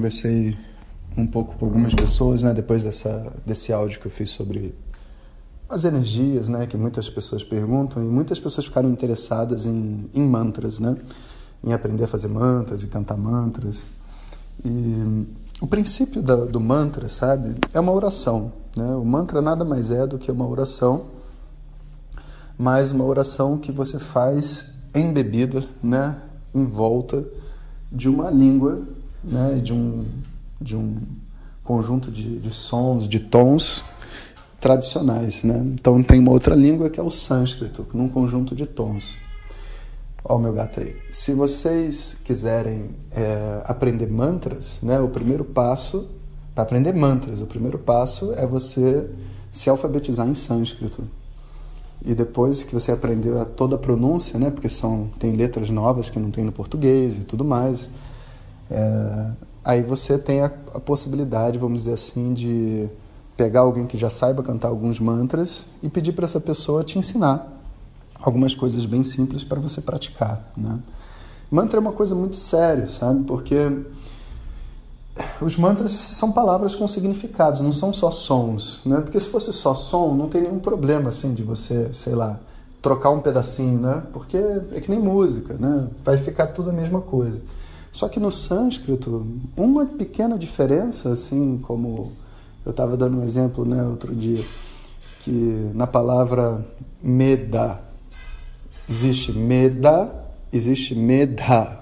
Conversei um pouco com algumas pessoas, né, depois dessa, desse áudio que eu fiz sobre as energias, né, que muitas pessoas perguntam, e muitas pessoas ficaram interessadas em, em mantras, né, em aprender a fazer mantras e cantar mantras. E o princípio da, do mantra, sabe, é uma oração. Né? O mantra nada mais é do que uma oração, mas uma oração que você faz embebida, né, em volta de uma língua né, de, um, de um conjunto de, de sons, de tons tradicionais. Né? Então tem uma outra língua que é o sânscrito, num conjunto de tons. Olha o meu gato aí. Se vocês quiserem é, aprender mantras, né, o primeiro passo para aprender mantras, o primeiro passo é você se alfabetizar em sânscrito. E depois que você aprendeu toda a pronúncia, né, porque são tem letras novas que não tem no português e tudo mais, é, aí você tem a, a, possibilidade, vamos dizer assim, de pegar alguém que já saiba cantar alguns mantras e pedir para essa pessoa te ensinar algumas coisas bem simples para você praticar. Né? Mantra é uma coisa muito séria, sabe? Porque os mantras são palavras com significados, não são só sons, né? Porque se fosse só som, não tem nenhum problema assim de você, sei lá, trocar um pedacinho, né? Porque é que nem música, né? Vai ficar tudo a mesma coisa. Só que no sânscrito, uma pequena diferença, assim como eu estava dando um exemplo né, outro dia, que na palavra meda existe meda, existe medha.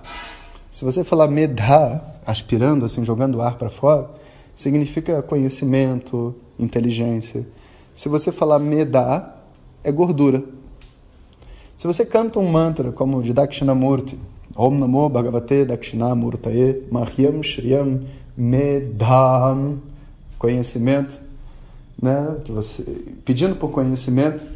Se você falar medha, aspirando, assim, jogando ar para fora, significa conhecimento, inteligência. Se você falar meda, é gordura. Se você canta um mantra como o de Dakshinamurti, Om Namo Bhagavate Dakshinamurtaye Mahyam Shriyam Medham conhecimento, né? Que você pedindo por conhecimento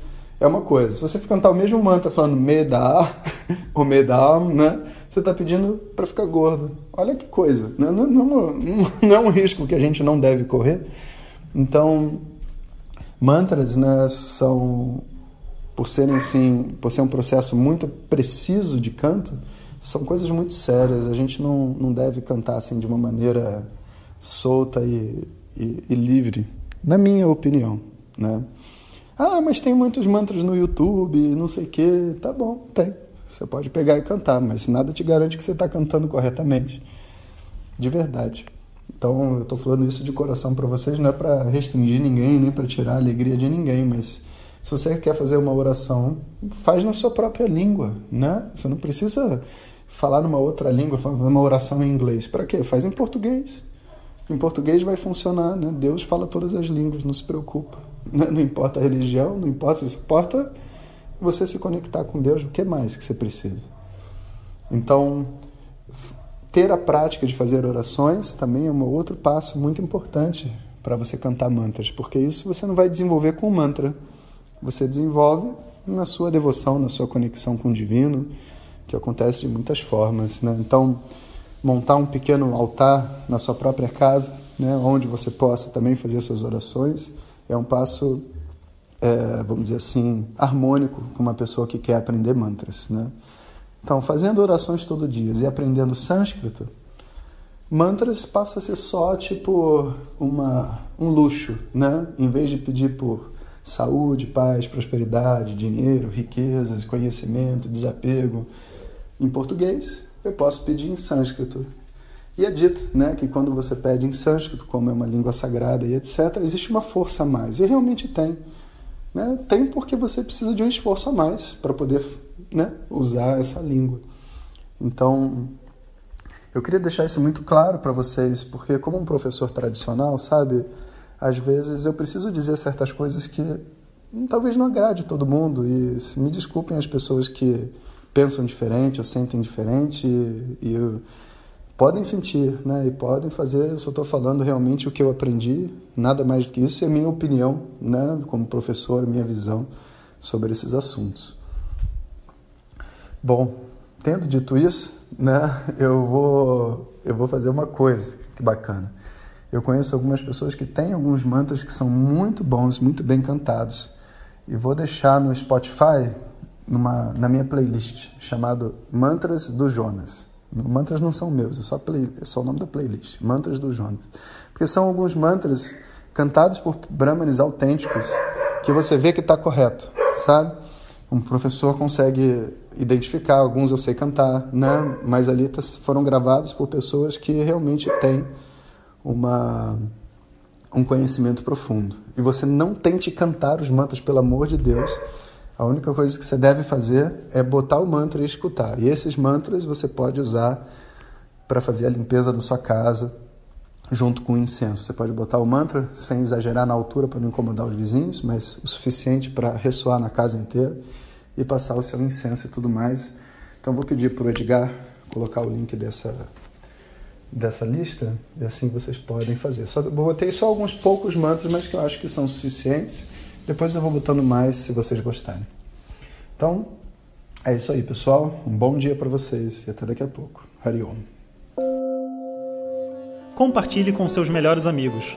é uma coisa. Se você cantar o mesmo mantra falando Meda ou Medam, né? Você está pedindo para ficar gordo. Olha que coisa, né? não, não, não é um risco que a gente não deve correr. Então, mantras, né? São por serem assim, por ser um processo muito preciso de canto são coisas muito sérias. A gente não, não deve cantar assim de uma maneira solta e, e, e livre, na minha opinião, né? Ah, mas tem muitos mantras no YouTube, não sei o quê. Tá bom, tem. Você pode pegar e cantar, mas nada te garante que você está cantando corretamente. De verdade. Então, eu estou falando isso de coração para vocês, não é para restringir ninguém, nem para tirar a alegria de ninguém, mas se você quer fazer uma oração, faz na sua própria língua, né? Você não precisa falar numa outra língua, uma oração em inglês. Para quê? Faz em português. Em português vai funcionar, né? Deus fala todas as línguas, não se preocupa. Não importa a religião, não importa, isso importa você se conectar com Deus, o que mais que você precisa? Então, ter a prática de fazer orações também é um outro passo muito importante para você cantar mantras, porque isso você não vai desenvolver com mantra, você desenvolve na sua devoção, na sua conexão com o divino, que acontece de muitas formas. Né? Então, montar um pequeno altar na sua própria casa, né, onde você possa também fazer suas orações, é um passo, é, vamos dizer assim, harmônico com uma pessoa que quer aprender mantras. Né? Então, fazendo orações todo dia e aprendendo sânscrito, mantras passa a ser só tipo uma, um luxo, né? Em vez de pedir por saúde, paz, prosperidade, dinheiro, riquezas, conhecimento, desapego, em português, eu posso pedir em sânscrito. E é dito né, que quando você pede em sânscrito, como é uma língua sagrada e etc., existe uma força a mais. E realmente tem. Né? Tem porque você precisa de um esforço a mais para poder né, usar essa língua. Então, Eu queria deixar isso muito claro para vocês, porque como um professor tradicional, sabe, às vezes eu preciso dizer certas coisas que talvez não agrade todo mundo e me desculpem as pessoas que pensam diferente ou sentem diferente e, e podem sentir, né? E podem fazer. Eu só estou falando realmente o que eu aprendi, nada mais do que isso. E a minha opinião, né? Como professor, minha visão sobre esses assuntos. Bom, tendo dito isso, né? Eu vou eu vou fazer uma coisa que bacana. Eu conheço algumas pessoas que têm alguns mantras que são muito bons, muito bem cantados. E vou deixar no Spotify numa, na minha playlist chamado Mantras do Jonas. Mantras não são meus, é só, play, é só o nome da playlist. Mantras do Jonas. Porque são alguns mantras cantados por brahmanes autênticos que você vê que está correto, sabe? Um professor consegue identificar, alguns eu sei cantar, né? mas ali tá, foram gravados por pessoas que realmente têm uma, um conhecimento profundo. E você não tente cantar os mantras, pelo amor de Deus, a única coisa que você deve fazer é botar o mantra e escutar. E esses mantras você pode usar para fazer a limpeza da sua casa junto com o incenso. Você pode botar o mantra sem exagerar na altura para não incomodar os vizinhos, mas o suficiente para ressoar na casa inteira e passar o seu incenso e tudo mais. Então vou pedir para o Edgar colocar o link dessa dessa lista e assim vocês podem fazer. Só botei só alguns poucos mantras, mas que eu acho que são suficientes depois eu vou botando mais se vocês gostarem. Então, é isso aí, pessoal. Um bom dia para vocês e até daqui a pouco. Hariom. Compartilhe com seus melhores amigos.